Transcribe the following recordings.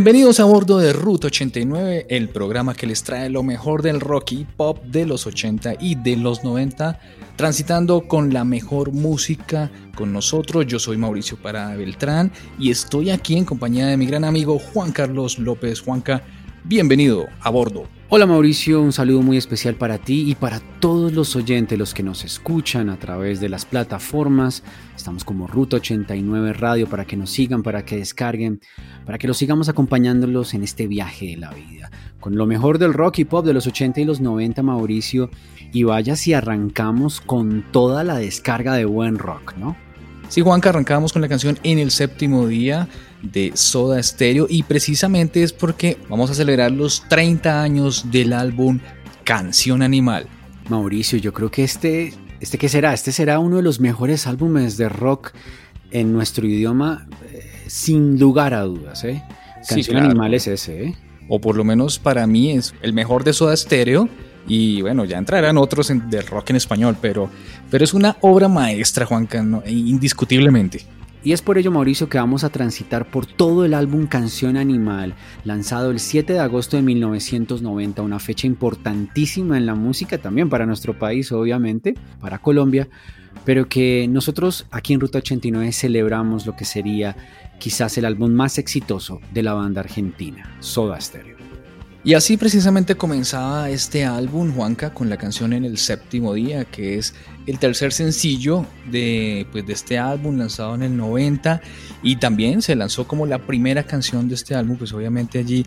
Bienvenidos a bordo de Ruta 89, el programa que les trae lo mejor del rock y pop de los 80 y de los 90, transitando con la mejor música con nosotros. Yo soy Mauricio Parada Beltrán y estoy aquí en compañía de mi gran amigo Juan Carlos López Juanca. Bienvenido a bordo. Hola Mauricio, un saludo muy especial para ti y para todos los oyentes, los que nos escuchan a través de las plataformas. Estamos como Ruta 89 Radio para que nos sigan, para que descarguen, para que los sigamos acompañándolos en este viaje de la vida. Con lo mejor del rock y pop de los 80 y los 90, Mauricio. Y vaya si arrancamos con toda la descarga de buen rock, ¿no? Sí, Juanca, arrancamos con la canción En el séptimo día de Soda Stereo y precisamente es porque vamos a celebrar los 30 años del álbum Canción Animal. Mauricio, yo creo que este, este ¿qué será? Este será uno de los mejores álbumes de rock en nuestro idioma, eh, sin lugar a dudas, ¿eh? Canción Animal es ese, ¿eh? O por lo menos para mí es el mejor de Soda Stereo y bueno, ya entrarán otros de rock en español, pero, pero es una obra maestra, Juanca, indiscutiblemente. Y es por ello, Mauricio, que vamos a transitar por todo el álbum Canción Animal, lanzado el 7 de agosto de 1990, una fecha importantísima en la música también para nuestro país, obviamente, para Colombia, pero que nosotros aquí en Ruta 89 celebramos lo que sería quizás el álbum más exitoso de la banda argentina, Soda Stereo. Y así precisamente comenzaba este álbum, Juanca, con la canción En el séptimo día, que es el tercer sencillo de, pues, de este álbum lanzado en el 90 y también se lanzó como la primera canción de este álbum, pues obviamente allí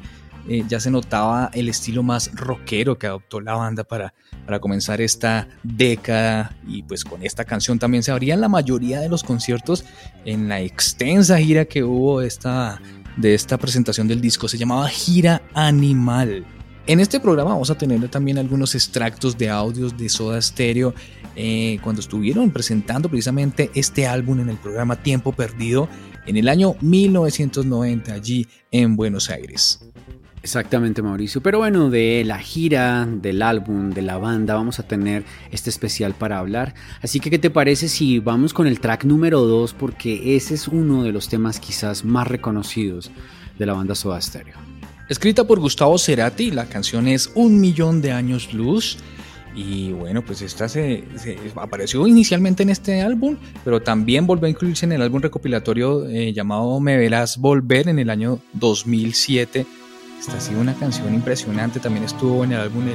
eh, ya se notaba el estilo más rockero que adoptó la banda para, para comenzar esta década. Y pues con esta canción también se abrían la mayoría de los conciertos en la extensa gira que hubo esta de esta presentación del disco se llamaba Gira Animal. En este programa vamos a tener también algunos extractos de audios de Soda Stereo eh, cuando estuvieron presentando precisamente este álbum en el programa Tiempo Perdido en el año 1990 allí en Buenos Aires. Exactamente, Mauricio. Pero bueno, de la gira, del álbum, de la banda, vamos a tener este especial para hablar. Así que, ¿qué te parece si vamos con el track número 2? Porque ese es uno de los temas quizás más reconocidos de la banda Soda Stereo. Escrita por Gustavo Cerati, la canción es Un Millón de Años Luz. Y bueno, pues esta se, apareció inicialmente en este álbum, pero también volvió a incluirse en el álbum recopilatorio eh, llamado Me Verás Volver en el año 2007 esta ha sido una canción impresionante. También estuvo en el álbum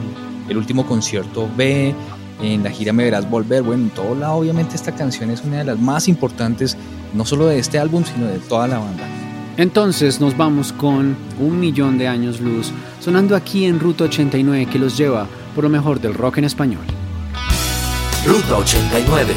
el, último concierto B, en la gira Me Verás Volver. Bueno, en todo lado, obviamente, esta canción es una de las más importantes, no solo de este álbum, sino de toda la banda. Entonces nos vamos con Un Millón de Años Luz, sonando aquí en Ruta 89 que los lleva por lo mejor del rock en español. Ruta 89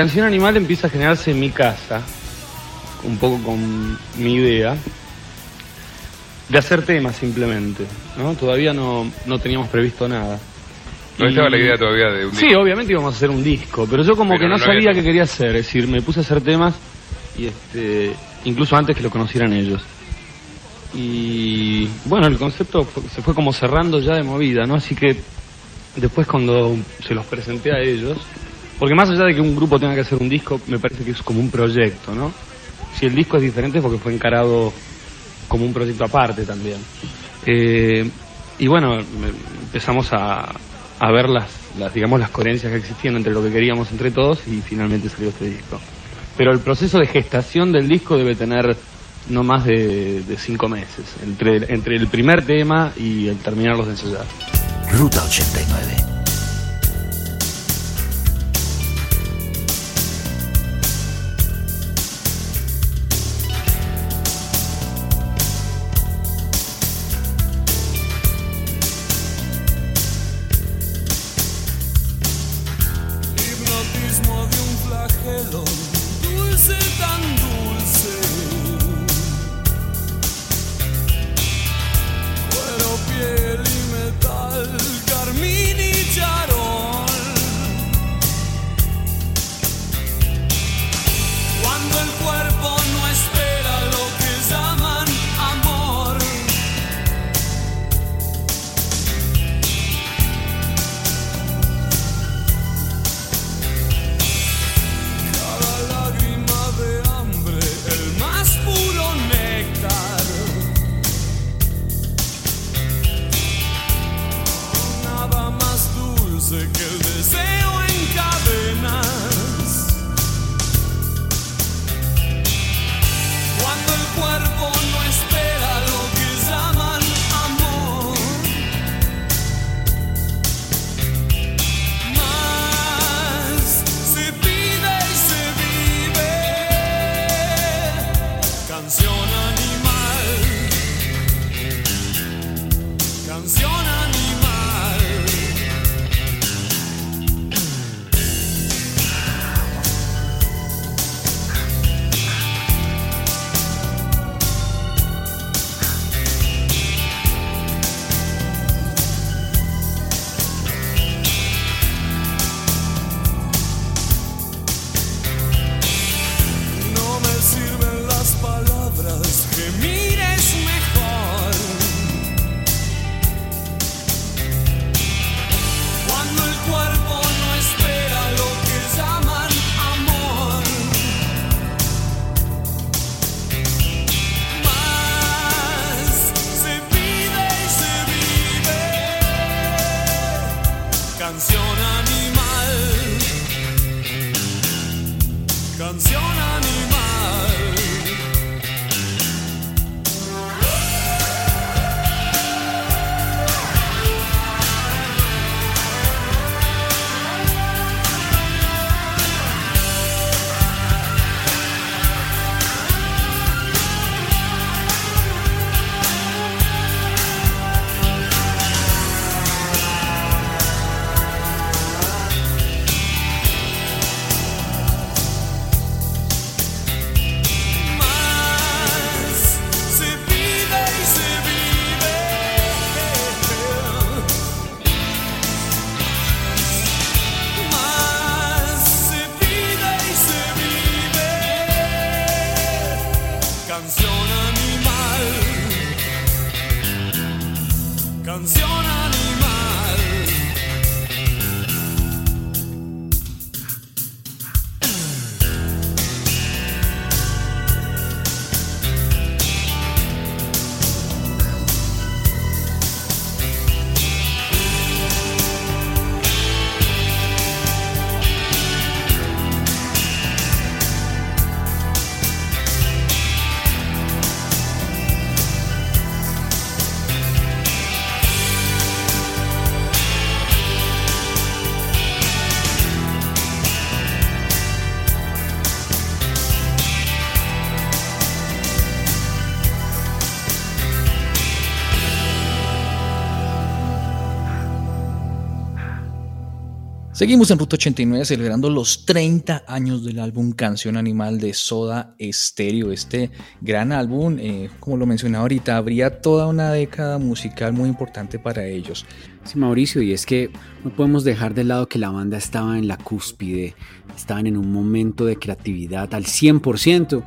Canción Animal empieza a generarse en mi casa, un poco con mi idea, de hacer temas simplemente, ¿no? Todavía no, teníamos previsto nada. ¿No estaba la idea todavía de un disco? Sí, obviamente íbamos a hacer un disco, pero yo como que no, sabía qué quería hacer, es decir, me puse a hacer temas y este, incluso antes que lo conocieran ellos. Y bueno, el concepto se fue como cerrando ya de movida, ¿no? Así que después cuando se los presenté a ellos, porque más allá de que un grupo tenga que hacer un disco, me parece que es como un proyecto, ¿no? Si el disco es diferente es porque fue encarado como un proyecto aparte también. Eh, y bueno, empezamos a, ver las, digamos, las coherencias que existían entre lo que queríamos entre todos y finalmente salió este disco. Pero el proceso de gestación del disco debe tener no más de, cinco meses, entre, entre el primer tema y el terminarlos de ensayar. Ruta 89. Seguimos en Ruta 89 celebrando los 30 años del álbum Canción Animal de Soda Stereo. Este gran álbum, eh, como lo mencioné ahorita, habría toda una década musical muy importante para ellos. Sí, Mauricio, y es que no podemos dejar de lado que la banda estaba en la cúspide, estaban en un momento de creatividad al 100%.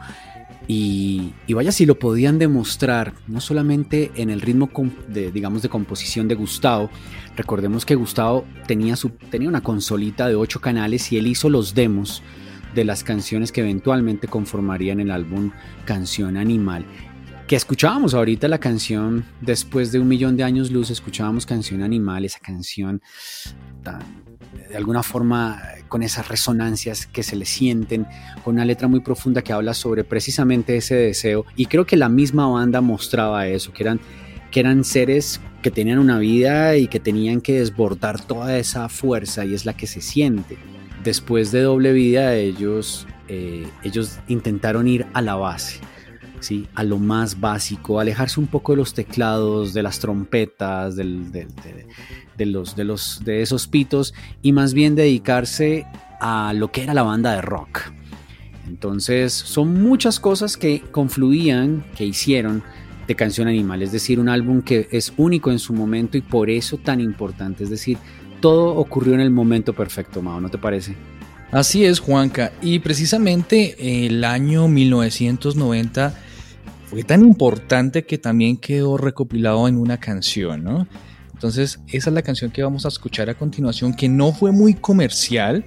Y, vaya si lo podían demostrar, no solamente en el ritmo de, digamos, de composición de Gustavo. Recordemos que Gustavo tenía, su, tenía una consolita de ocho canales y él hizo los demos de las canciones que eventualmente conformarían el álbum Canción Animal. Que escuchábamos ahorita la canción después de un millón de años luz, escuchábamos Canción Animal, esa canción tan de alguna forma con esas resonancias que se le sienten, con una letra muy profunda que habla sobre precisamente ese deseo. Y creo que la misma banda mostraba eso, que eran, que eran seres que tenían una vida y que tenían que desbordar toda esa fuerza y es la que se siente. Después de doble vida ellos, eh, ellos intentaron ir a la base. ¿sí? a lo más básico, alejarse un poco de los teclados, de las trompetas, del, de, los, de, los, de esos pitos y más bien dedicarse a lo que era la banda de rock. Entonces son muchas cosas que confluían, que hicieron de Canción Animal, es decir, un álbum que es único en su momento y por eso tan importante, es decir, todo ocurrió en el momento perfecto, Mao, ¿no te parece? Así es, Juanca, y precisamente el año 1990 fue tan importante que también quedó recopilado en una canción, ¿no? Entonces, esa es la canción que vamos a escuchar a continuación, que no fue muy comercial.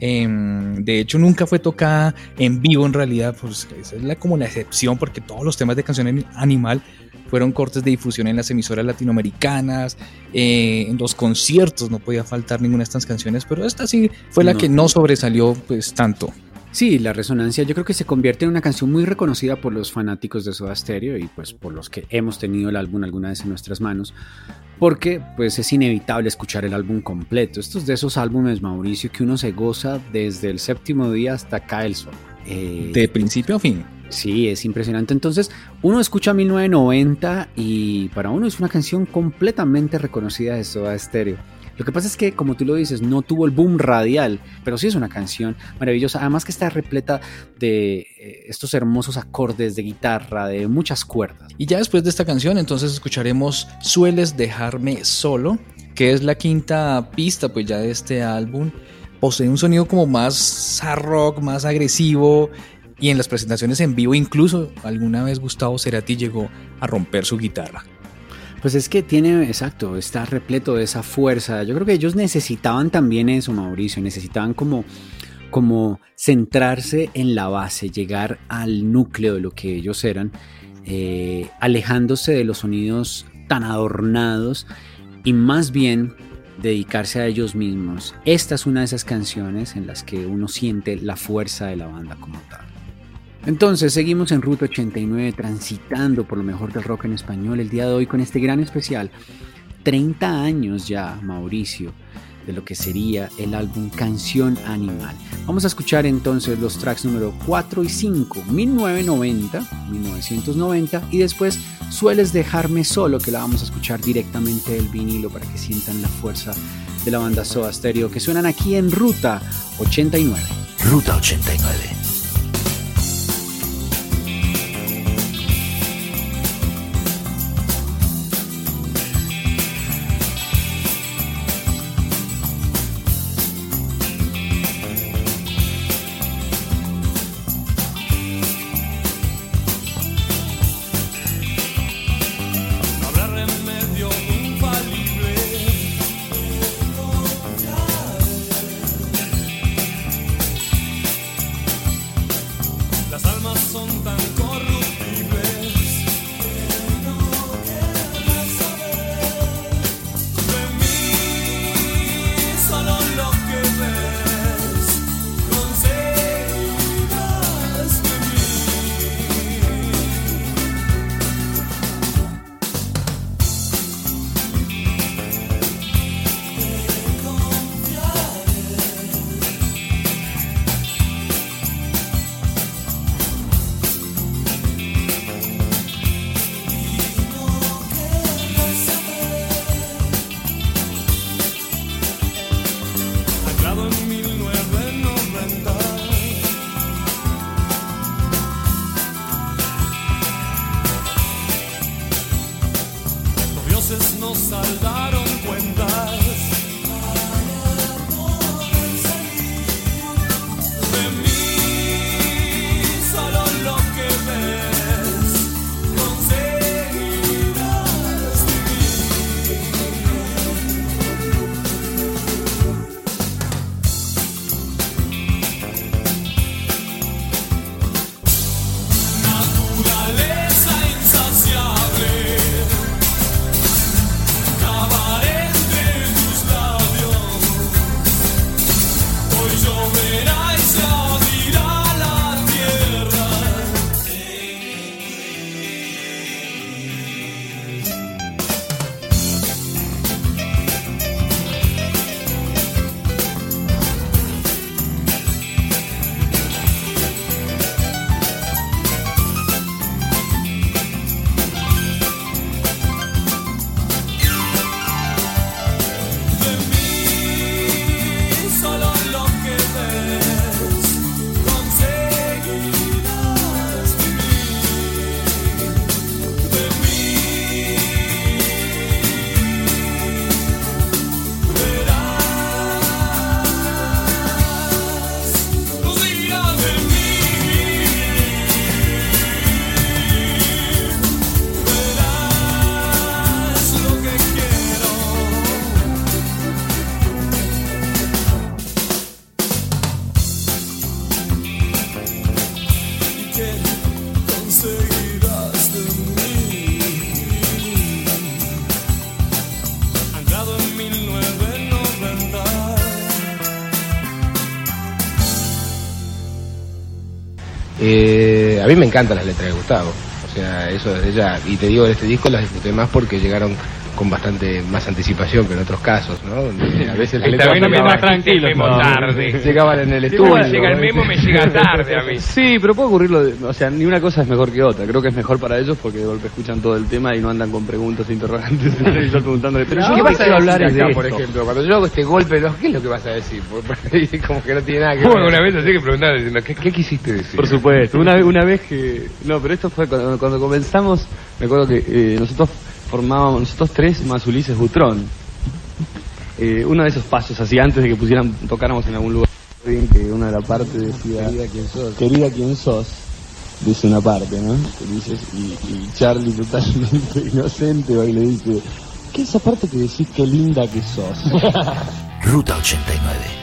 Em, de hecho, nunca fue tocada en vivo en realidad. Pues esa es la, como la excepción, porque todos los temas de canción animal fueron cortes de difusión en las emisoras latinoamericanas, eh, en los conciertos no podía faltar ninguna de estas canciones, pero esta sí fue la que no sobresalió pues tanto. Sí, la resonancia yo creo que se convierte en una canción muy reconocida por los fanáticos de Soda Stereo y pues por los que hemos tenido el álbum alguna vez en nuestras manos, porque pues es inevitable escuchar el álbum completo. Estos de esos álbumes, Mauricio, que uno se goza desde el séptimo día hasta cae el sol. Eh, de principio a fin. Sí, es impresionante. Entonces, uno escucha 1990 y para uno es una canción completamente reconocida de Soda Stereo. Lo que pasa es que, como tú lo dices, no tuvo el boom radial, pero sí es una canción maravillosa. Además que está repleta de eh, estos hermosos acordes de guitarra, de muchas cuerdas. Y ya después de esta canción, entonces escucharemos Sueles dejarme solo, que es la quinta pista pues ya de este álbum. Posee un sonido como más hard rock, más agresivo, y en las presentaciones en vivo incluso alguna vez Gustavo Cerati llegó a romper su guitarra. Pues es que tiene, exacto, está repleto de esa fuerza. Yo creo que ellos necesitaban también eso, Mauricio, necesitaban como, como centrarse en la base, llegar al núcleo de lo que ellos eran, eh, alejándose de los sonidos tan adornados y más bien dedicarse a ellos mismos. Esta es una de esas canciones en las que uno siente la fuerza de la banda como tal. Entonces seguimos en Ruta 89 transitando por lo mejor del rock en español el día de hoy con este gran especial. 30 años ya, Mauricio, de lo que sería el álbum Canción Animal. Vamos a escuchar entonces los tracks número 4 y 5, 1990, 1990 y después Sueles dejarme solo, que la vamos a escuchar directamente del vinilo para que sientan la fuerza de la banda Soda Stereo que suenan aquí en Ruta 89. Ruta 89. Encantan las letras de Gustavo. O sea, eso desde ya. Y te digo, este disco las disfruté más porque llegaron con bastante más anticipación que en otros casos, ¿no? a veces letras llegaban, más tranquilo, tarde. llegaban en el estudio. llega el memo me llega tarde a mí. Sí, pero puede ocurrirlo, o sea, ni una cosa es mejor que otra. Creo que es mejor para ellos porque de golpe escuchan todo el tema y no andan con preguntas interrogantes preguntándole, pero yo ¿qué vas a hablar acá, por ejemplo, cuando yo hago este golpe, ¿qué es lo que vas a decir? Como que no tiene nada que ver. una vez así que preguntar diciendo, ¿qué, ¿qué, quisiste decir? Por supuesto, una, una vez que... No, pero esto fue cuando, cuando comenzamos, me acuerdo que eh, nosotros formábamos nosotros tres más Ulises Butrón. Eh, uno de esos pasos así antes de que pusieran, tocáramos en algún lugar, bien que una de las partes decía, querida quién sos, querida quién sos, dice una parte, ¿no? dices, y, y, Charlie totalmente inocente va y le dice, ¿qué es esa parte que decís qué linda que sos? Ruta 89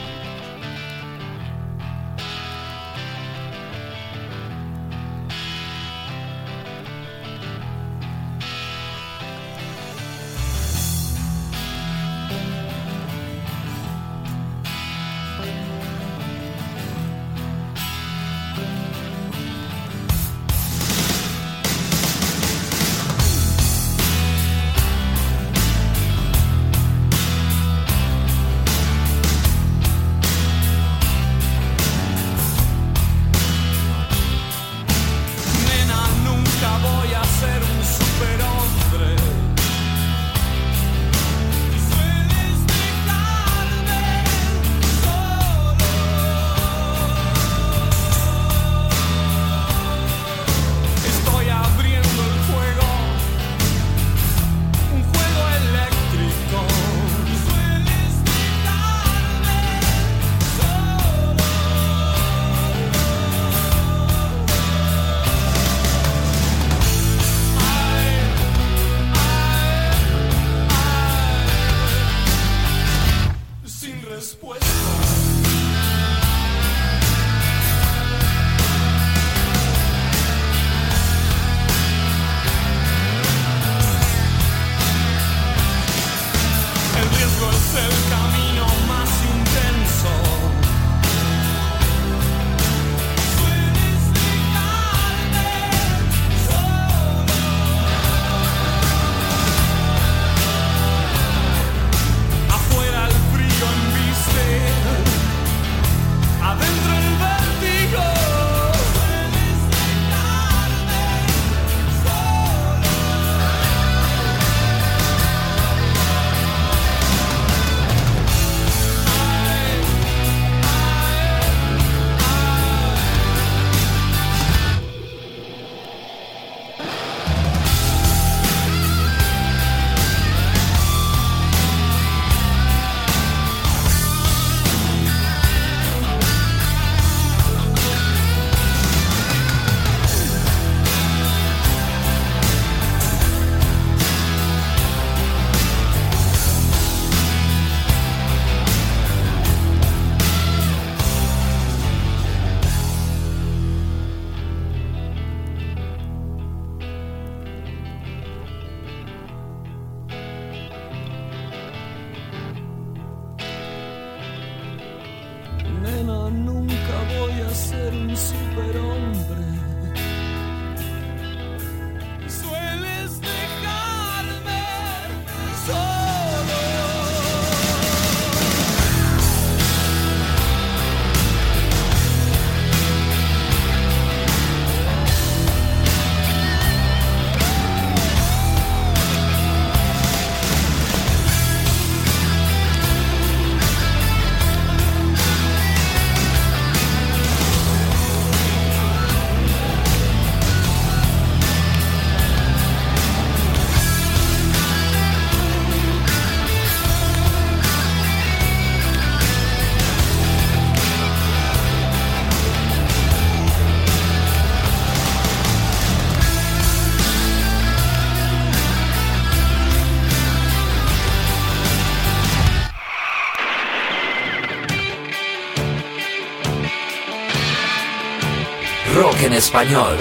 español.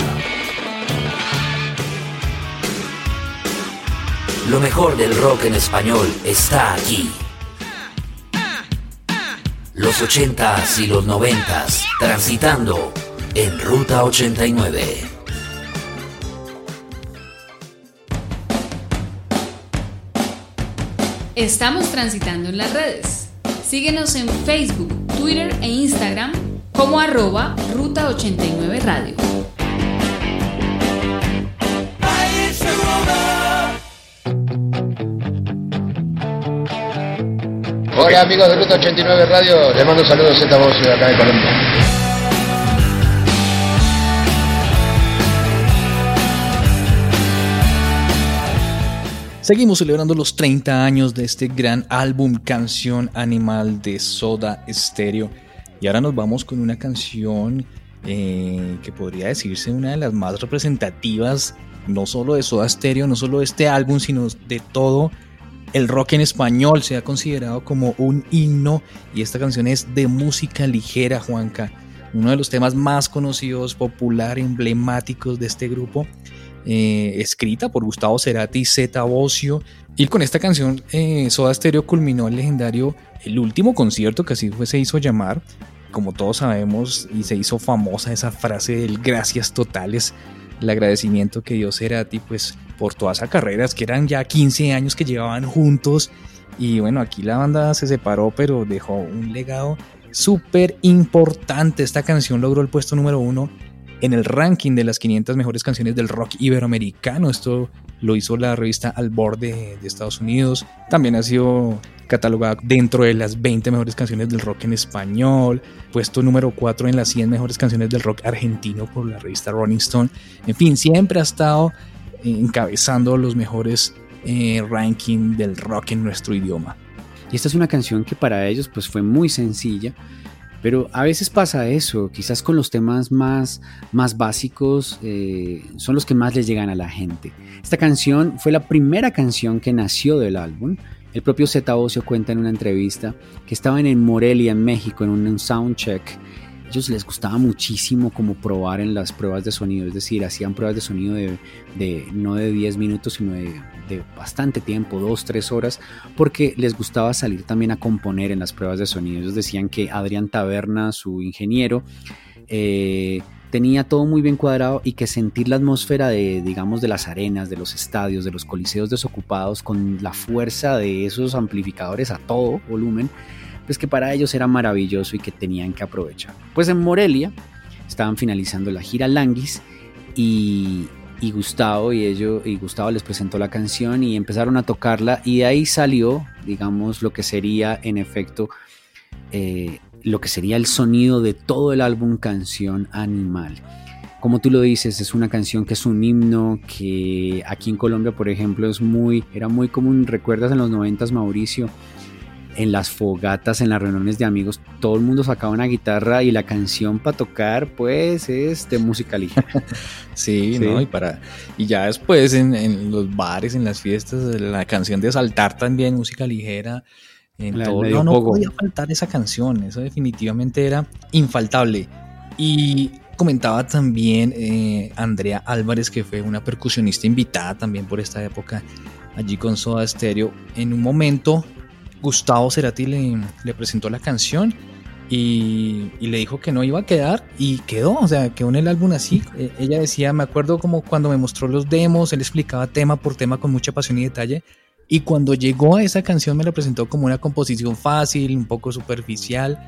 Lo mejor del rock en español está aquí. Los 80s y los 90s, transitando en Ruta 89. Estamos transitando en las redes. Síguenos en Facebook, Twitter e Instagram como arroba Ruta 89 Radio. Hola amigos de Ruta 89 Radio, les mando saludos esta voz de acá de Colombia. Seguimos celebrando los 30 años de este gran álbum Canción Animal de Soda Stereo. Y ahora nos vamos con una canción eh, que podría decirse una de las más representativas, no solo de Soda Stereo, no solo de este álbum, sino de todo el rock en español. Se ha considerado como un himno y esta canción es de música ligera, Juanca. Uno de los temas más conocidos, popular, emblemáticos de este grupo. Eh, escrita por Gustavo Cerati y Zeta Bocio. Y con esta canción, eh, Soda Stereo culminó el legendario, el último concierto que así fue, se hizo llamar, como todos sabemos, y se hizo famosa esa frase del gracias totales, el agradecimiento que dio Cerati, pues por todas esas carreras, que eran ya 15 años que llevaban juntos. Y bueno, aquí la banda se separó, pero dejó un legado súper importante. Esta canción logró el puesto número uno en el ranking de las 500 mejores canciones del rock iberoamericano. Esto lo hizo la revista Al Borde de Estados Unidos. También ha sido catalogada dentro de las 20 mejores canciones del rock en español. Puesto número 4 en las 100 mejores canciones del rock argentino por la revista Rolling Stone. En fin, siempre ha estado encabezando los mejores eh, rankings del rock en nuestro idioma. Y esta es una canción que para ellos pues fue muy sencilla, pero a veces pasa eso, quizás con los temas más, más básicos eh, son los que más les llegan a la gente. Esta canción fue la primera canción que nació del álbum. El propio Zeta Ocio cuenta en una entrevista que estaban en Morelia, en México, en un soundcheck. Ellos les gustaba muchísimo como probar en las pruebas de sonido, es decir, hacían pruebas de sonido de, de no de 10 minutos, sino de, de bastante tiempo, 2, 3 horas, porque les gustaba salir también a componer en las pruebas de sonido. Ellos decían que Adrián Taberna, su ingeniero, eh, tenía todo muy bien cuadrado y que sentir la atmósfera de, digamos, de las arenas, de los estadios, de los coliseos desocupados, con la fuerza de esos amplificadores a todo volumen, pues que para ellos era maravilloso y que tenían que aprovechar. Pues en Morelia estaban finalizando la gira Languis y, Gustavo y ellos y Gustavo les presentó la canción y empezaron a tocarla y de ahí salió digamos lo que sería en efecto eh, lo que sería el sonido de todo el álbum Canción Animal. Como tú lo dices, es una canción que es un himno que aquí en Colombia, por ejemplo, es muy, era muy común. ¿Recuerdas en los noventas, Mauricio? En las fogatas, en las reuniones de amigos, todo el mundo sacaba una guitarra y la canción para tocar, pues, es de música ligera. Sí, ¿no? Y, para, y ya después en, en, los bares, en las fiestas, la canción de saltar también, música ligera. En La- todo, medio no, podía faltar esa canción, eso definitivamente era infaltable. Y comentaba también eh, Andrea Álvarez, que fue una percusionista invitada también por esta época allí con Soda Stereo. En un momento, Gustavo Cerati le, presentó la canción y, le dijo que no iba a quedar y quedó, o sea, quedó en el álbum así. Eh, ella decía, me acuerdo como cuando me mostró los demos, él explicaba tema por tema con mucha pasión y detalle. Y cuando llegó a esa canción me la presentó como una composición fácil, un poco superficial.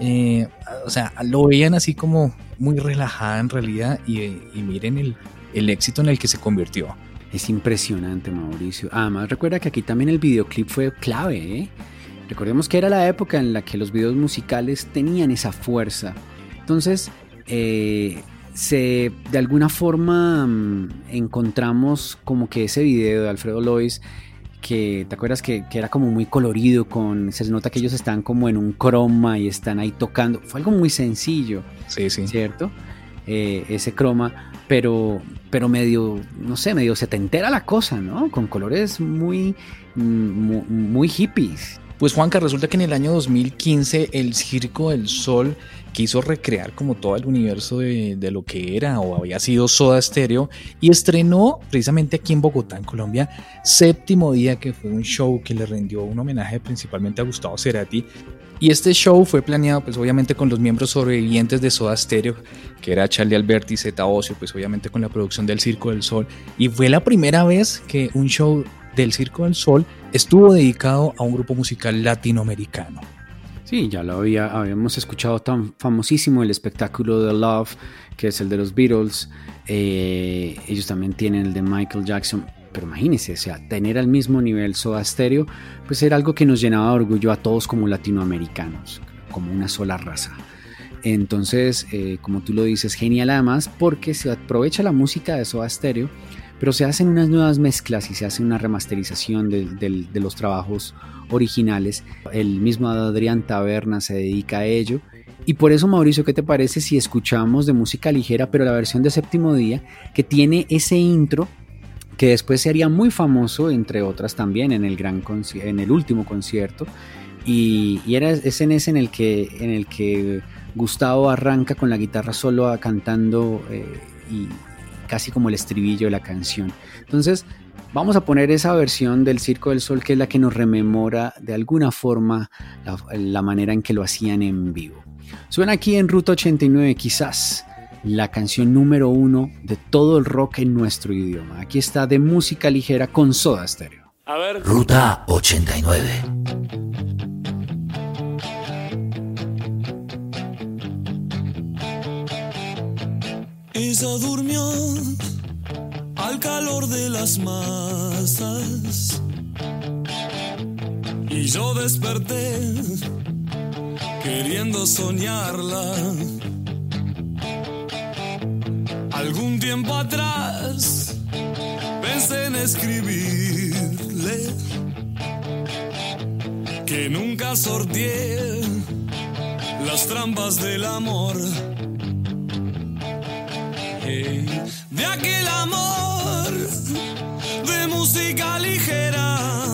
eh, o sea, lo veían así como muy relajada en realidad y, y miren el éxito en el que se convirtió. Es impresionante, Mauricio. Además, recuerda que aquí también el videoclip fue clave, ¿eh? Recordemos que era la época en la que los videos musicales tenían esa fuerza. Entonces, eh, se, de alguna forma mm, encontramos como que ese video de Alfredo Lois, que te acuerdas que, que era como muy colorido, con, se nota que ellos están como en un croma y están ahí tocando. Fue algo muy sencillo. Sí, sí. ¿cierto? Eh, ese croma, pero, pero medio, no sé, medio setentera la cosa, ¿no? Con colores muy, muy, muy hippies. Pues Juanca, resulta que en el año 2015 el Circo del Sol quiso recrear como todo el universo de, lo que era o había sido Soda Stereo y estrenó precisamente aquí en Bogotá, en Colombia, Séptimo Día, que fue un show que le rindió un homenaje principalmente a Gustavo Cerati. Y este show fue planeado pues obviamente con los miembros sobrevivientes de Soda Stereo, que era Charlie Alberti y Zeta Ocio, pues obviamente con la producción del Circo del Sol. Y fue la primera vez que un show del Circo del Sol estuvo dedicado a un grupo musical latinoamericano. Sí, ya lo había, habíamos escuchado tan famosísimo el espectáculo de Love, que es el de los Beatles. Eh, ellos también tienen el de Michael Jackson. Pero imagínense, o sea, tener al mismo nivel Soda Stereo, pues era algo que nos llenaba de orgullo a todos como latinoamericanos, como una sola raza. Entonces, eh, como tú lo dices, genial además porque se aprovecha la música de Soda Stereo pero se hacen unas nuevas mezclas y se hace una remasterización de, los trabajos originales. El mismo Adrián Taberna se dedica a ello. Y por eso, Mauricio, ¿qué te parece si escuchamos de música ligera, pero la versión de séptimo día, que tiene ese intro que después sería muy famoso, entre otras también, en el, gran en el último concierto. Y, era, es ese en el que, en el que Gustavo arranca con la guitarra solo cantando eh, y, casi como el estribillo de la canción. Entonces, vamos a poner esa versión del Circo del Sol que es la que nos rememora de alguna forma la, manera en que lo hacían en vivo. Suena aquí en Ruta 89 quizás la canción número uno de todo el rock en nuestro idioma. Aquí está de música ligera con Soda Stereo. A ver. Ruta 89. Ella durmió al calor de las masas y yo desperté queriendo soñarla. Algún tiempo atrás pensé en escribirle que nunca sorteé las trampas del amor de aquel amor de música ligera.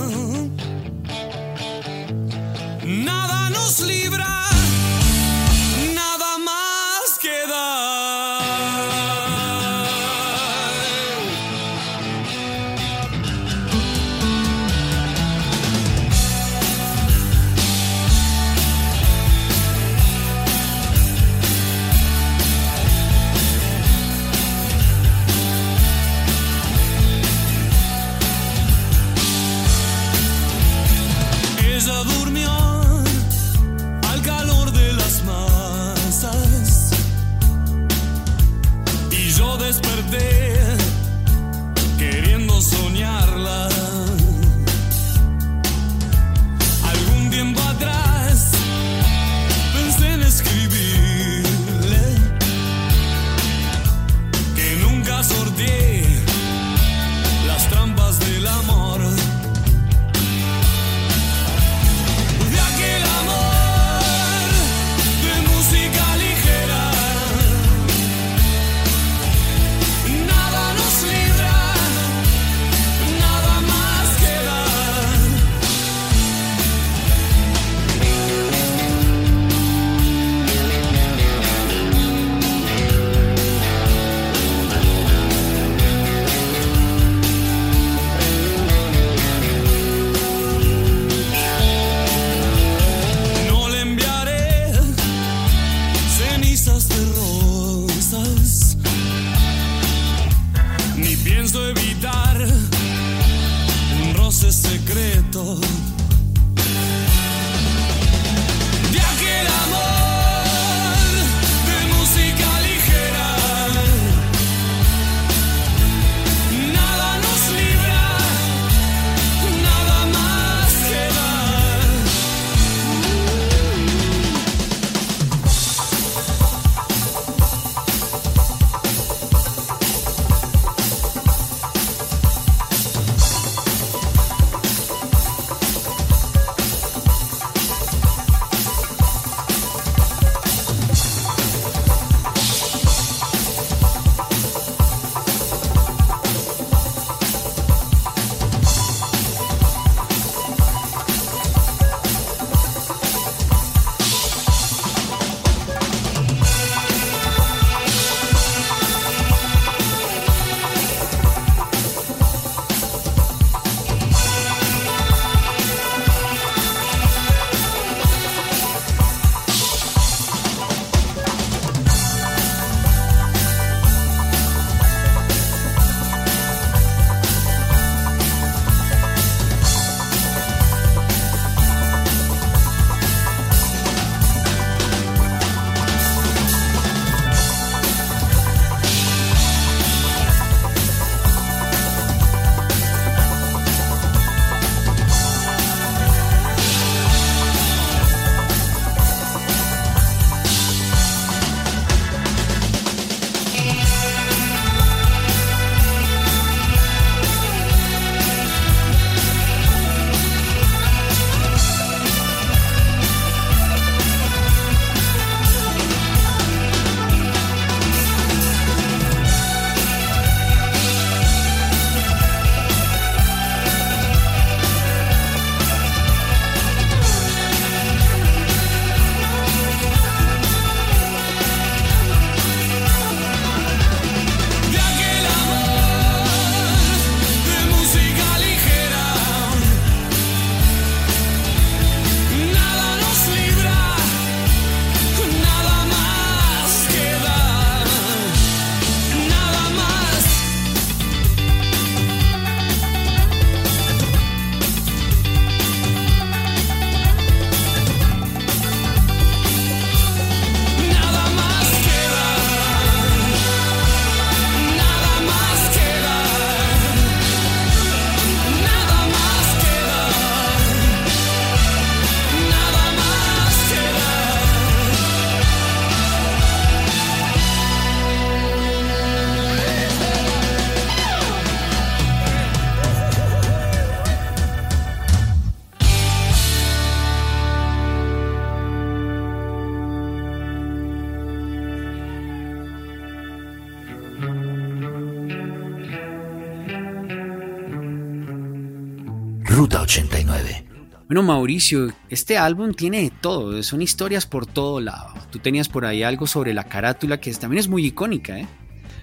Bueno, Mauricio, este álbum tiene todo, son historias por todo lado. Tú tenías por ahí algo sobre la carátula que también es muy icónica, ¿eh?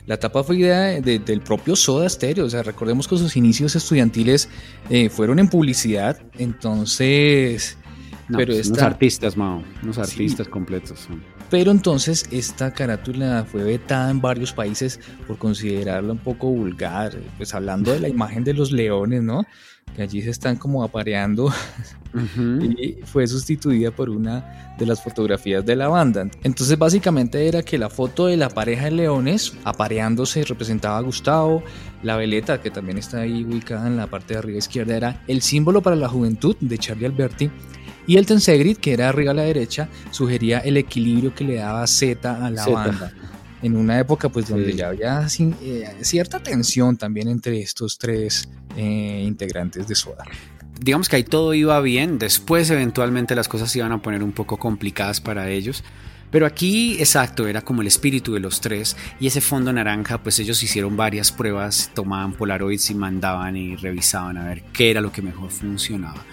La tapa fue idea del propio Soda Stereo, o sea, recordemos que sus inicios estudiantiles eh, fueron en publicidad, entonces... pero pues, unos artistas, Mao, unos artistas completos. Pero entonces esta carátula fue vetada en varios países por considerarla un poco vulgar, pues hablando de la imagen de los leones, ¿no? Que allí se están como apareando y fue sustituida por una de las fotografías de la banda. Entonces básicamente era que la foto de la pareja de leones apareándose representaba a Gustavo, la veleta que también está ahí ubicada en la parte de arriba izquierda era el símbolo para la juventud de Charlie Alberti y el Tensegrit que era arriba a la derecha sugería el equilibrio que le daba Z a la banda en una época pues donde ya había eh, cierta tensión también entre estos tres eh, integrantes de Soda. Digamos que ahí todo iba bien, después eventualmente las cosas se iban a poner un poco complicadas para ellos, pero aquí, exacto, era como el espíritu de los tres y ese fondo naranja, pues ellos hicieron varias pruebas, tomaban polaroids y mandaban y revisaban a ver qué era lo que mejor funcionaba.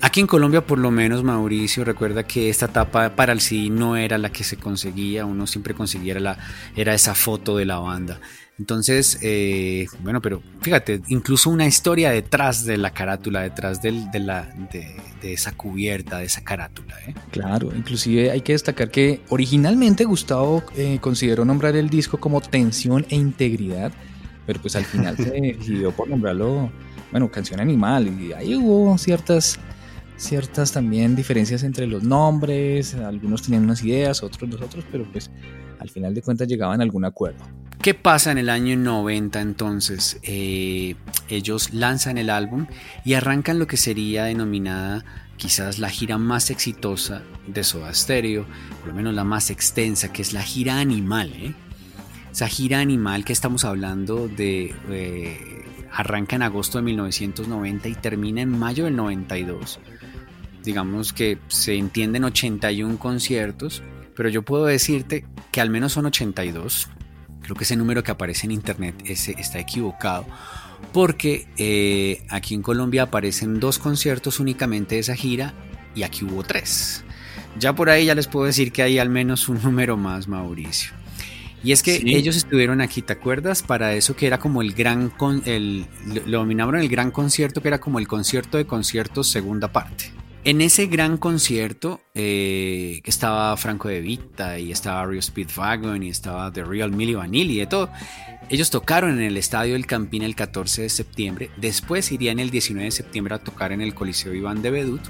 Aquí en Colombia, por lo menos, Mauricio, recuerda que esta tapa para el CD no era la que se conseguía, uno siempre conseguía la, era esa foto de la banda. Entonces, eh, bueno, pero fíjate, incluso una historia detrás de la carátula, detrás de, la, de, esa cubierta, de esa carátula. ¿eh? Claro, inclusive hay que destacar que originalmente Gustavo eh, consideró nombrar el disco como Tensión e Integridad, pero pues al final se decidió por nombrarlo, bueno, Canción Animal, y ahí hubo ciertas ciertas también diferencias entre los nombres, algunos tenían unas ideas, otros los otros, pero pues al final de cuentas llegaban a algún acuerdo. ¿Qué pasa en el año 90 entonces? Eh, ellos lanzan el álbum y arrancan lo que sería denominada quizás la gira más exitosa de Soda Stereo, por lo menos la más extensa, que es la gira Animal. ¿eh? Esa gira Animal que estamos hablando de... Eh, arranca en agosto de 1990 y termina en mayo del 92 digamos que se entienden 81 conciertos, pero yo puedo decirte que al menos son 82. Creo que ese número que aparece en internet ese está equivocado, porque eh, aquí en Colombia aparecen dos conciertos únicamente de esa gira y aquí hubo tres. Ya por ahí ya les puedo decir que hay al menos un número más, Mauricio. Y es que ellos estuvieron aquí, ¿te acuerdas? Para eso que era como el gran, con, el, lo dominaron el gran concierto, que era como el concierto de conciertos segunda parte. En ese gran concierto eh, estaba Franco de Vita y estaba Rio Speedwagon y estaba The Real Milli Vanilli y de todo. Ellos tocaron en el Estadio del Campín el 14 de septiembre, después irían el 19 de septiembre a tocar en el Coliseo Iván de Bedut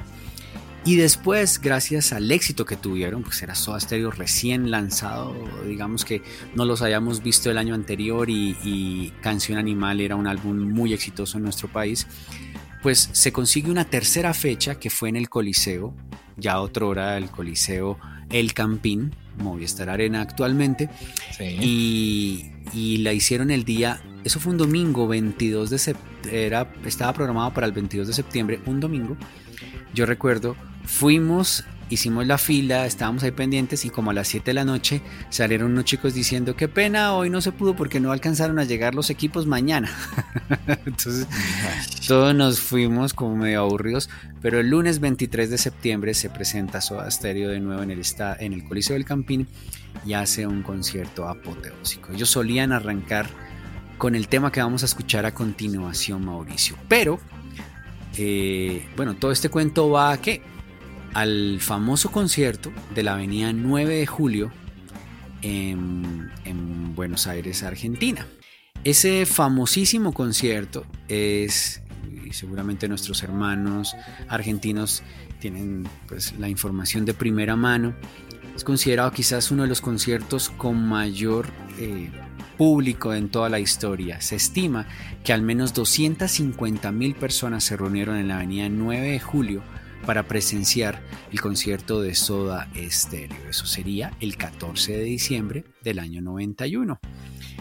y después, gracias al éxito que tuvieron, pues era Soda Stereo recién lanzado, digamos que no los hayamos visto el año anterior y, y Canción Animal era un álbum muy exitoso en nuestro país, pues se consigue una tercera fecha que fue en el Coliseo, ya otro hora el Coliseo El Campín, Movistar Arena actualmente, y, la hicieron el día, eso fue un domingo 22 de septiembre, estaba programado para el 22 de septiembre, un domingo, yo recuerdo, fuimos hicimos la fila, estábamos ahí pendientes y como a las 7 de la noche salieron unos chicos diciendo qué pena, hoy no se pudo porque no alcanzaron a llegar los equipos mañana. Entonces todos nos fuimos como medio aburridos, pero el lunes 23 de septiembre se presenta Soda Stereo de nuevo en el, en el Coliseo del Campín y hace un concierto apoteósico. Ellos solían arrancar con el tema que vamos a escuchar a continuación, Mauricio. Pero, eh, bueno, todo este cuento va a que al famoso concierto de la avenida 9 de julio en, Buenos Aires, Argentina. Ese famosísimo concierto es, y seguramente nuestros hermanos argentinos tienen pues, la información de primera mano, es considerado quizás uno de los conciertos con mayor eh, público en toda la historia. Se estima que al menos 250 mil personas se reunieron en la avenida 9 de julio para presenciar el concierto de Soda Stereo. Eso sería el 14 de diciembre del año 91.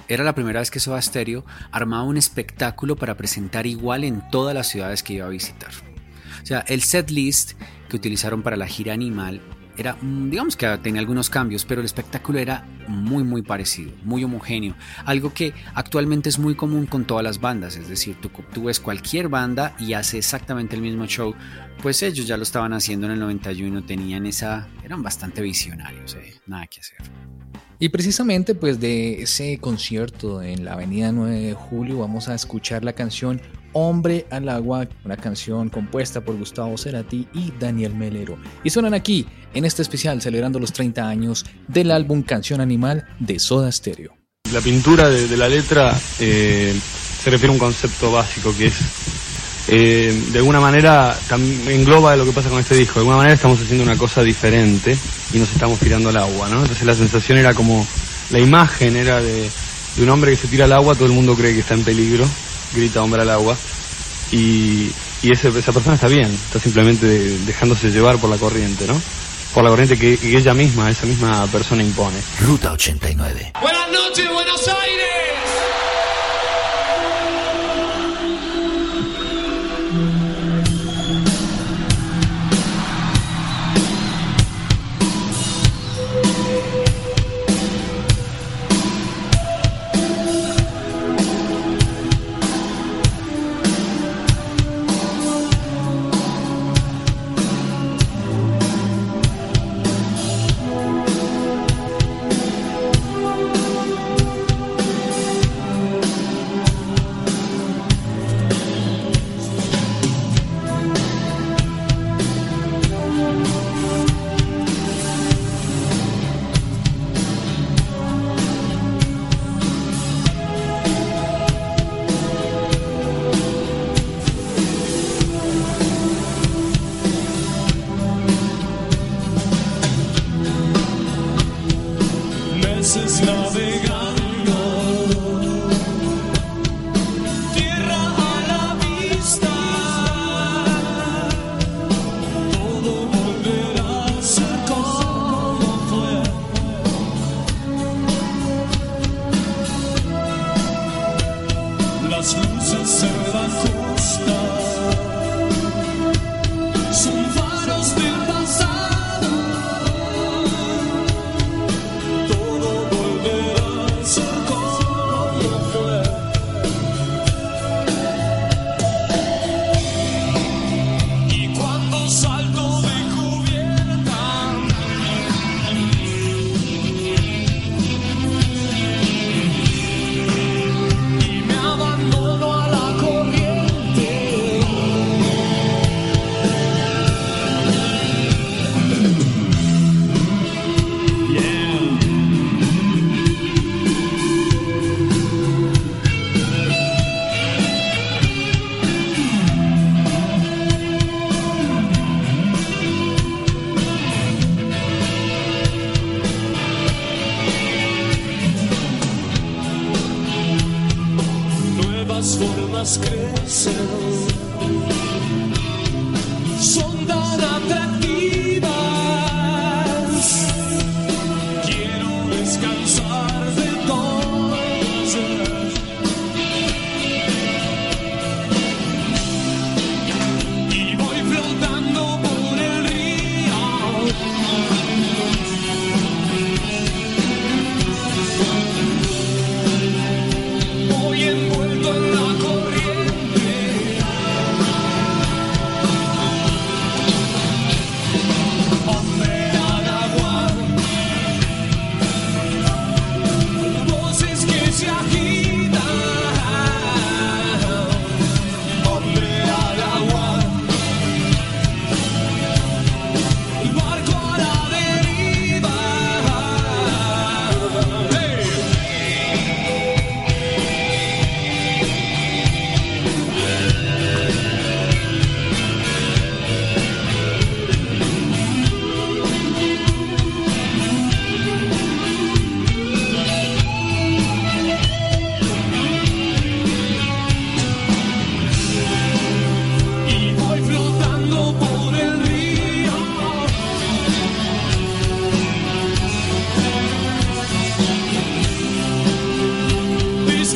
Era la primera vez que Soda Stereo armaba un espectáculo para presentar igual en todas las ciudades que iba a visitar. O sea, el set list que utilizaron para la gira Animal era, mm, digamos que tenía algunos cambios, pero el espectáculo era muy, muy parecido, muy homogéneo. Algo que actualmente es muy común con todas las bandas, es decir, tú, tú ves cualquier banda y hace exactamente el mismo show, pues ellos ya lo estaban haciendo en el 91, tenían esa, eran bastante visionarios, eh, nada que hacer. Y precisamente pues de ese concierto en la avenida 9 de julio vamos a escuchar la canción Hombre al Agua, una canción compuesta por Gustavo Cerati y Daniel Melero. Y suenan aquí, en este especial, celebrando los 30 años del álbum Canción Animal de Soda Stereo. La pintura de, la letra eh, se refiere a un concepto básico que es, eh, de alguna manera, engloba lo que pasa con este disco. De alguna manera estamos haciendo una cosa diferente y nos estamos tirando al agua, ¿no? Entonces la sensación era como, la imagen era de, de un hombre que se tira al agua, todo el mundo cree que está en peligro grita hombre al agua. Y, y esa persona está bien, está simplemente dejándose llevar por la corriente, ¿no? Por la corriente que, que ella misma, esa misma persona impone. Ruta 89. Buenas noches, Buenos Aires.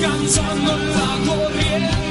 Hombre al agua.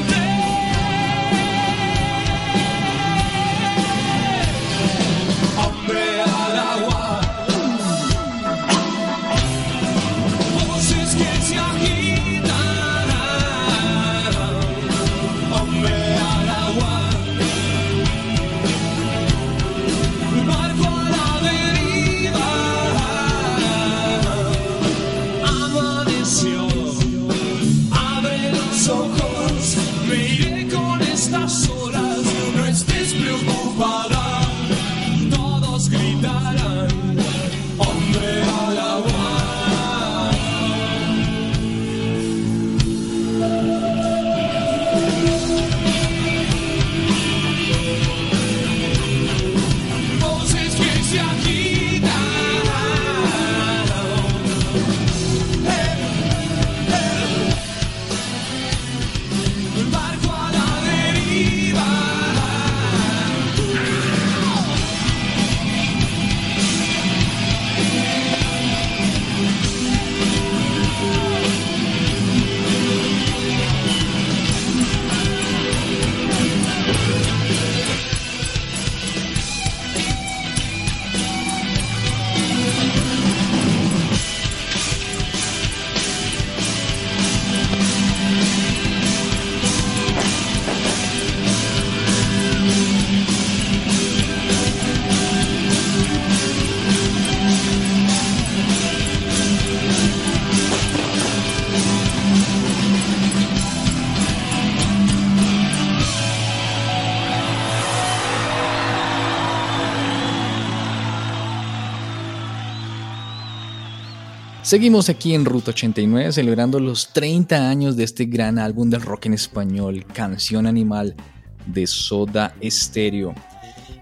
Seguimos aquí en Ruta 89 celebrando los 30 años de este gran álbum del rock en español, Canción Animal de Soda Stereo.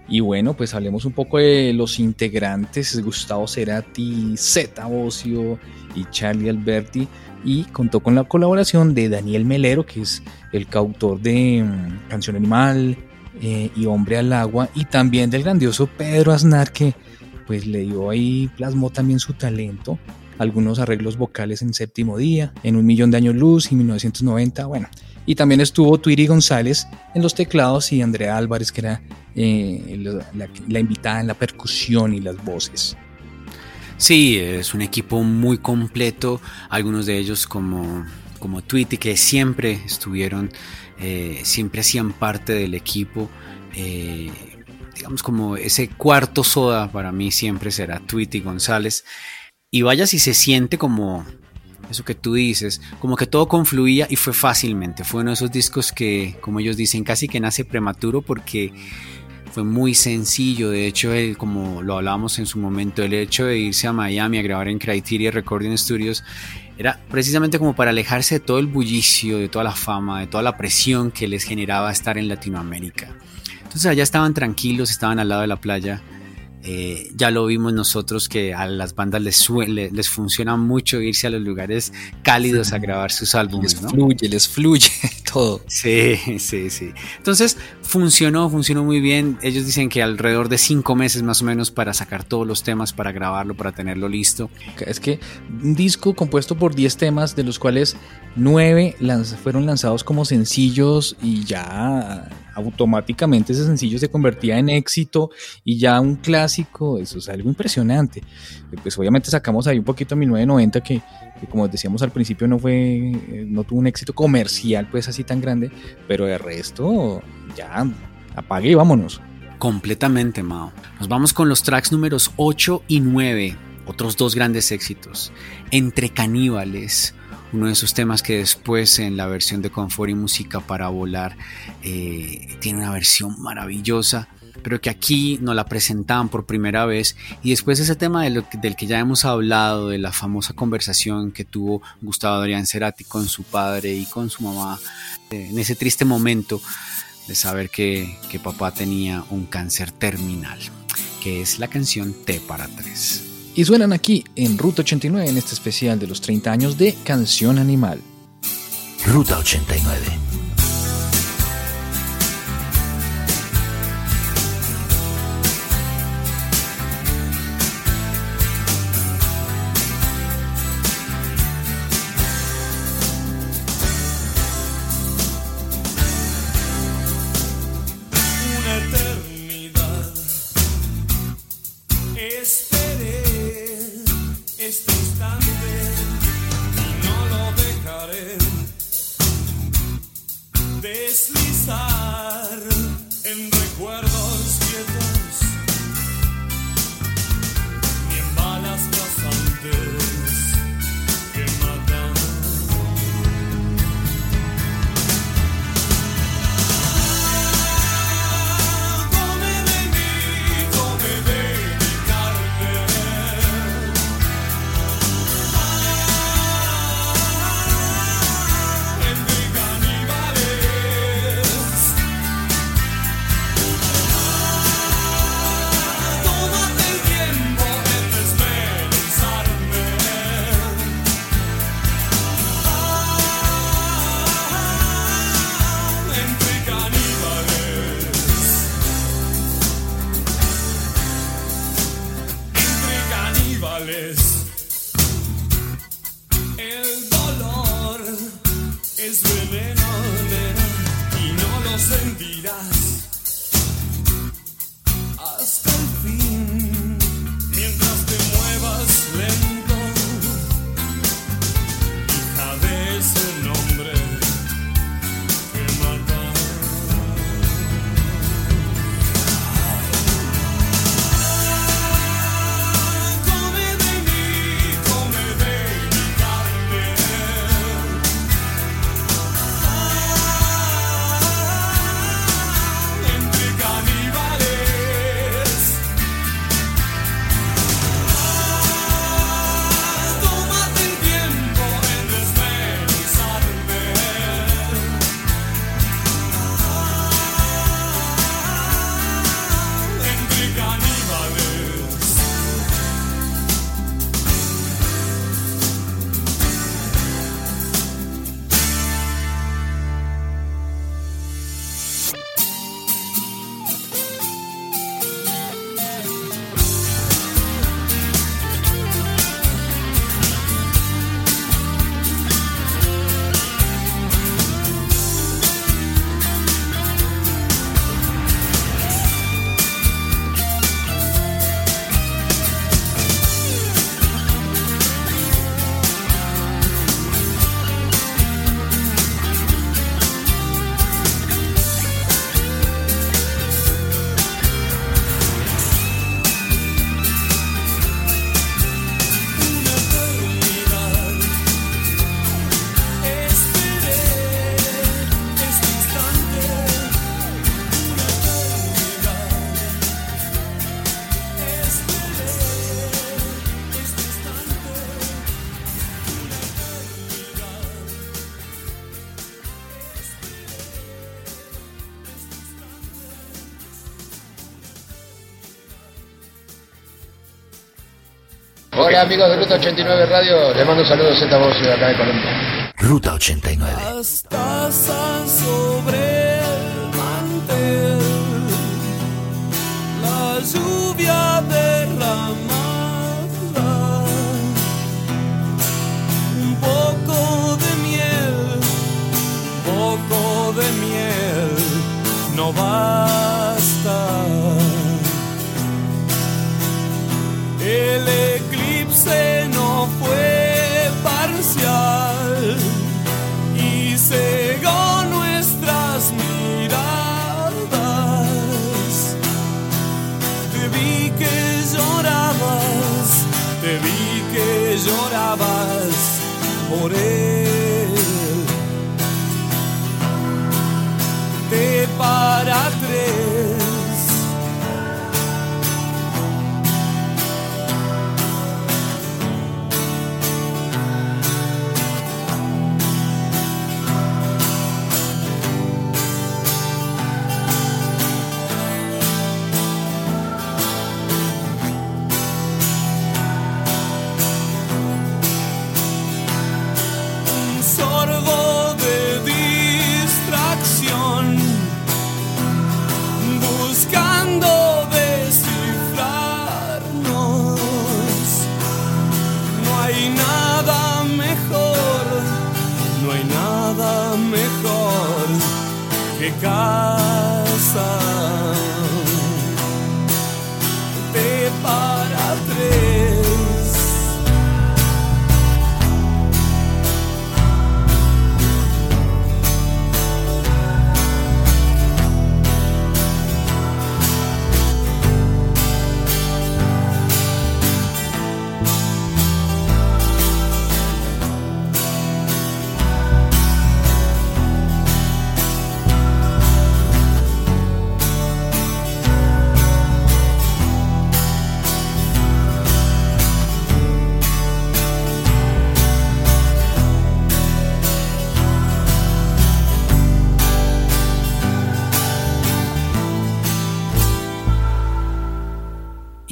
Y bueno, pues hablemos un poco de los integrantes, Gustavo Cerati, Zeta Bocio y Charlie Alberti. Y contó con la colaboración de Daniel Melero, que es el coautor de mm, Canción Animal eh, y Hombre al Agua. Y también del grandioso Pedro Aznar, que pues le dio ahí, plasmó también su talento algunos arreglos vocales en Séptimo Día, en Un Millón de Años Luz y 1990, bueno. Y también estuvo Twiri González en los teclados y Andrea Álvarez, que era eh, la, invitada en la percusión y las voces. Sí, es un equipo muy completo, algunos de ellos como, como Tweety, que siempre estuvieron, eh, siempre hacían parte del equipo. Eh, digamos como ese cuarto soda para mí siempre será Tweety González. Y vaya si se siente como eso que tú dices, como que todo confluía y fue fácilmente. Fue uno de esos discos que, como ellos dicen, casi que nace prematuro porque fue muy sencillo. De hecho, como lo hablábamos en su momento, el hecho de irse a Miami a grabar en Criteria Recording Studios era precisamente como para alejarse de todo el bullicio, de toda la fama, de toda la presión que les generaba estar en Latinoamérica. Entonces allá estaban tranquilos, estaban al lado de la playa eh, ya lo vimos nosotros que a las bandas les, les funciona mucho irse a los lugares cálidos a grabar sus álbumes. Les fluye, les fluye todo. Sí, sí, sí. Entonces funcionó, funcionó muy bien. Ellos dicen que alrededor de cinco meses más o menos para sacar todos los temas, para grabarlo, para tenerlo listo. Es que un disco compuesto por 10 temas, de los cuales 9 fueron lanzados como sencillos y ya automáticamente ese sencillo se convertía en éxito y ya un clásico, eso es algo impresionante. Pues obviamente sacamos ahí un poquito en 1990 que, que como decíamos al principio no fue, eh, no tuvo un éxito comercial pues así tan grande, pero de resto ya apague y vámonos. Completamente, Mao. Nos vamos con los tracks números 8 y 9, otros dos grandes éxitos. Entre caníbales, uno de esos temas que después en la versión de Confort y Música para Volar eh, tiene una versión maravillosa, pero que aquí nos la presentaban por primera vez. Y después ese tema del que ya hemos hablado, de la famosa conversación que tuvo Gustavo Adrián Cerati con su padre y con su mamá, eh, en ese triste momento de saber que papá tenía un cáncer terminal, que es la canción T para tres y suenan aquí en Ruta 89 en este especial de los 30 años de Canción Animal. Ruta 89. Amigos de Ruta 89 Radio, les mando saludos a esta voz de acá de Colombia. Ruta 89.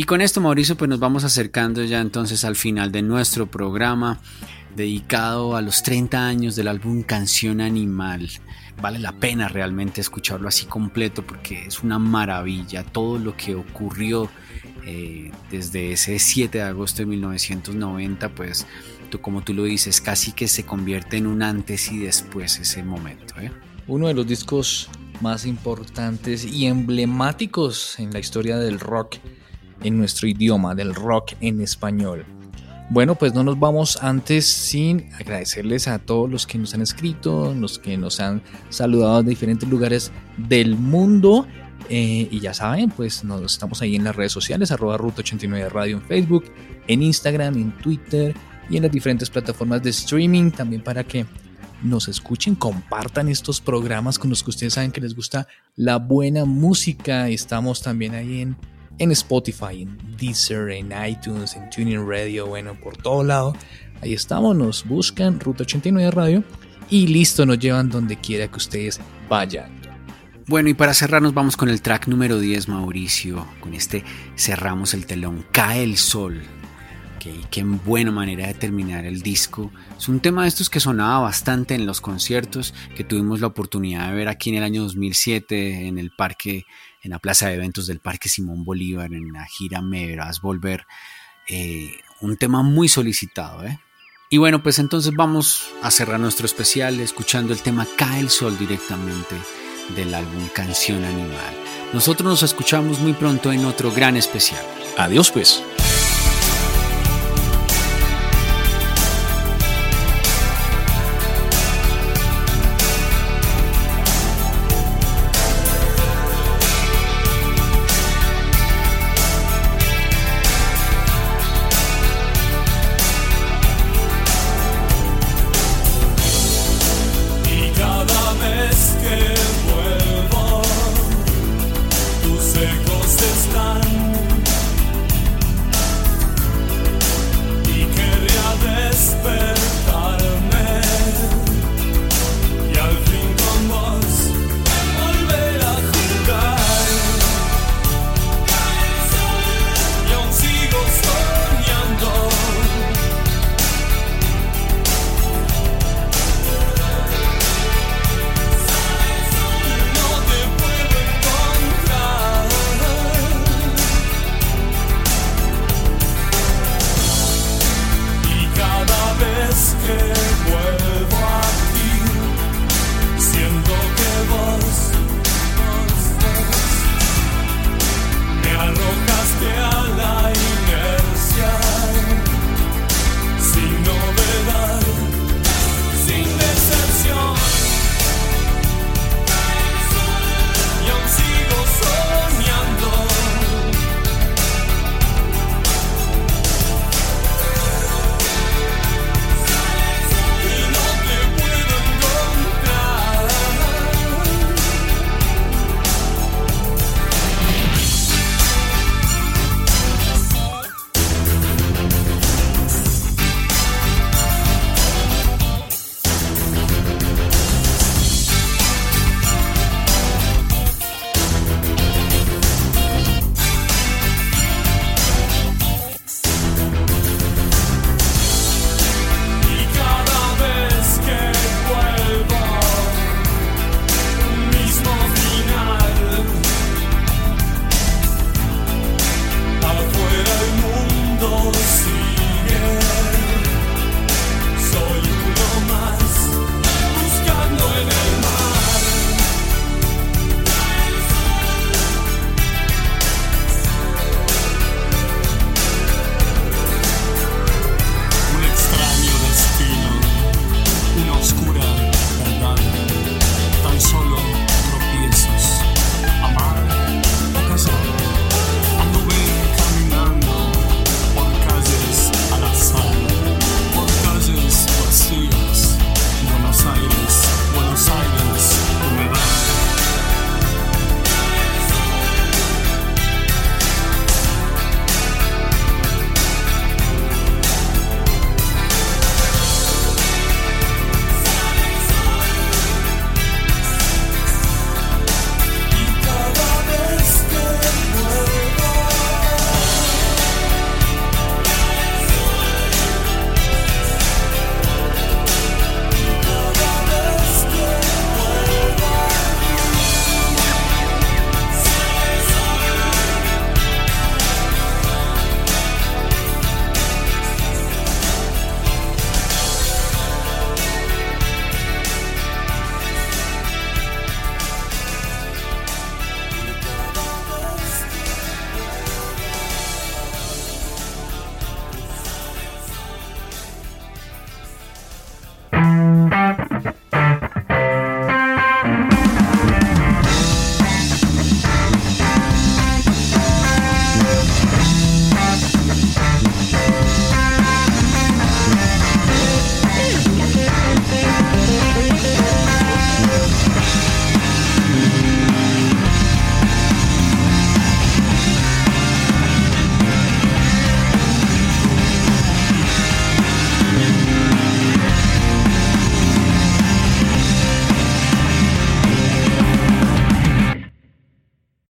Con esto, Mauricio, pues nos vamos acercando ya entonces al final de nuestro programa dedicado a los 30 años del álbum Canción Animal. Vale la pena realmente escucharlo así completo porque es una maravilla todo lo que ocurrió eh, desde ese 7 de agosto de 1990, pues tú, como tú lo dices, casi que se convierte en un antes y después ese momento. ¿eh? Uno de los discos más importantes y emblemáticos en la historia del rock en nuestro idioma, del rock en español. Bueno, pues no nos vamos antes sin agradecerles a todos los que nos han escrito, los que nos han saludado de diferentes lugares del mundo. Eh, y ya saben, pues nos estamos ahí en las redes sociales, arroba Ruta 89 Radio en Facebook, en Instagram, en Twitter y en las diferentes plataformas de streaming también para que nos escuchen, compartan estos programas con los que ustedes saben que les gusta la buena música. Estamos también ahí en en Spotify, en Deezer, en iTunes, en Tuning Radio, bueno, por todo lado. Ahí estamos, nos buscan Ruta 89 Radio y listo, nos llevan donde quiera que ustedes vayan. Bueno, y para cerrarnos vamos con el track número 10, Mauricio. Con este cerramos el telón. Cae el sol. Okay, qué buena manera de terminar el disco. Es un tema de estos que sonaba bastante en los conciertos que tuvimos la oportunidad de ver aquí en el año 2007 en el parque en la plaza de eventos del Parque Simón Bolívar, en la gira Me Verás Volver. Eh, un tema muy solicitado. ¿eh? Y bueno, pues entonces vamos a cerrar nuestro especial escuchando el tema Cae el Sol directamente del álbum Canción Animal. Nosotros nos escuchamos muy pronto en otro gran especial. Adiós pues.